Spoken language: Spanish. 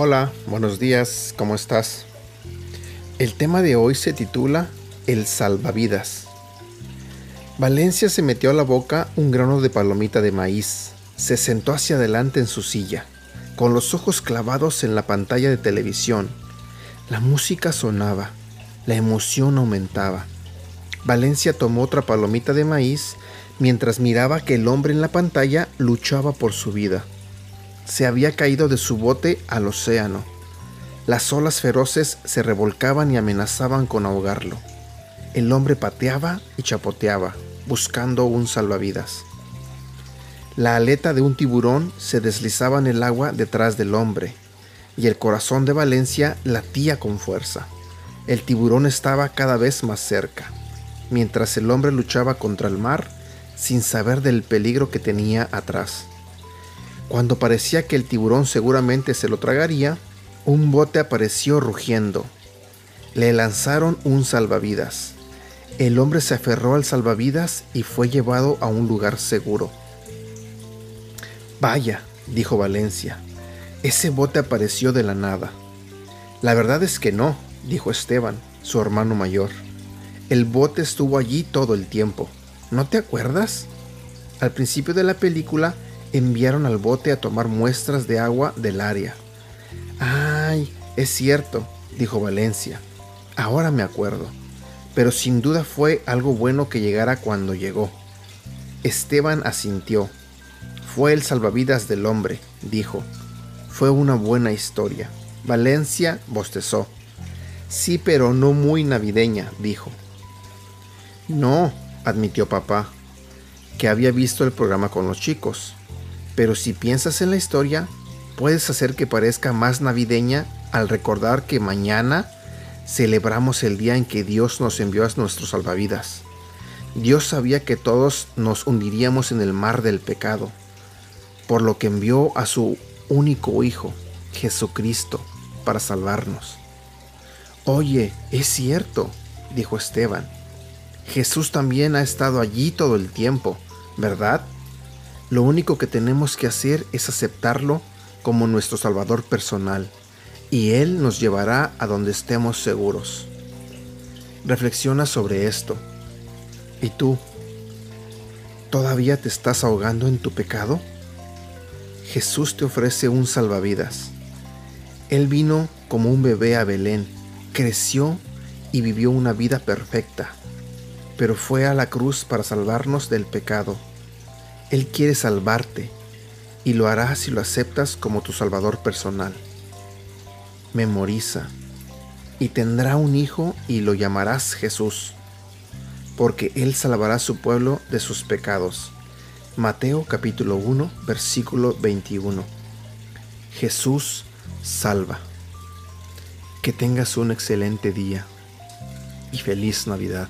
Hola, buenos días, ¿cómo estás? El tema de hoy se titula El salvavidas. Valencia se metió a la boca un grano de palomita de maíz, se sentó hacia adelante en su silla, con los ojos clavados en la pantalla de televisión. La música sonaba, la emoción aumentaba. Valencia tomó otra palomita de maíz mientras miraba que el hombre en la pantalla luchaba por su vida. Se había caído de su bote al océano. Las olas feroces se revolcaban y amenazaban con ahogarlo. El hombre pateaba y chapoteaba, buscando un salvavidas. La aleta de un tiburón se deslizaba en el agua detrás del hombre, y el corazón de Valencia latía con fuerza. El tiburón estaba cada vez más cerca, mientras el hombre luchaba contra el mar sin saber del peligro que tenía atrás. Cuando parecía que el tiburón seguramente se lo tragaría, un bote apareció rugiendo. Le lanzaron un salvavidas. El hombre se aferró al salvavidas y fue llevado a un lugar seguro. Vaya, dijo Valencia, ese bote apareció de la nada. La verdad es que no, dijo Esteban, su hermano mayor. El bote estuvo allí todo el tiempo. ¿No te acuerdas? Al principio de la película enviaron al bote a tomar muestras de agua del área. Ay, es cierto, dijo Valencia. Ahora me acuerdo. Pero sin duda fue algo bueno que llegara cuando llegó. Esteban asintió. Fue el salvavidas del hombre, dijo. Fue una buena historia. Valencia bostezó. Sí, pero no muy navideña, dijo. No, admitió papá, que había visto el programa con los chicos. Pero si piensas en la historia, puedes hacer que parezca más navideña al recordar que mañana celebramos el día en que Dios nos envió a nuestros salvavidas. Dios sabía que todos nos hundiríamos en el mar del pecado por lo que envió a su único Hijo, Jesucristo, para salvarnos. Oye, es cierto, dijo Esteban. Jesús también ha estado allí todo el tiempo, ¿verdad? Lo único que tenemos que hacer es aceptarlo como nuestro Salvador personal, y Él nos llevará a donde estemos seguros. Reflexiona sobre esto. ¿Y tú? ¿Todavía te estás ahogando en tu pecado? Jesús te ofrece un salvavidas. Él vino como un bebé a Belén, creció y vivió una vida perfecta, pero fue a la cruz para salvarnos del pecado. Él quiere salvarte y lo hará si lo aceptas como tu Salvador personal. Memoriza y tendrá un hijo y lo llamarás Jesús, porque Él salvará a su pueblo de sus pecados Mateo capítulo 1, versículo 21. Jesús salva. Que tengas un excelente día y feliz Navidad.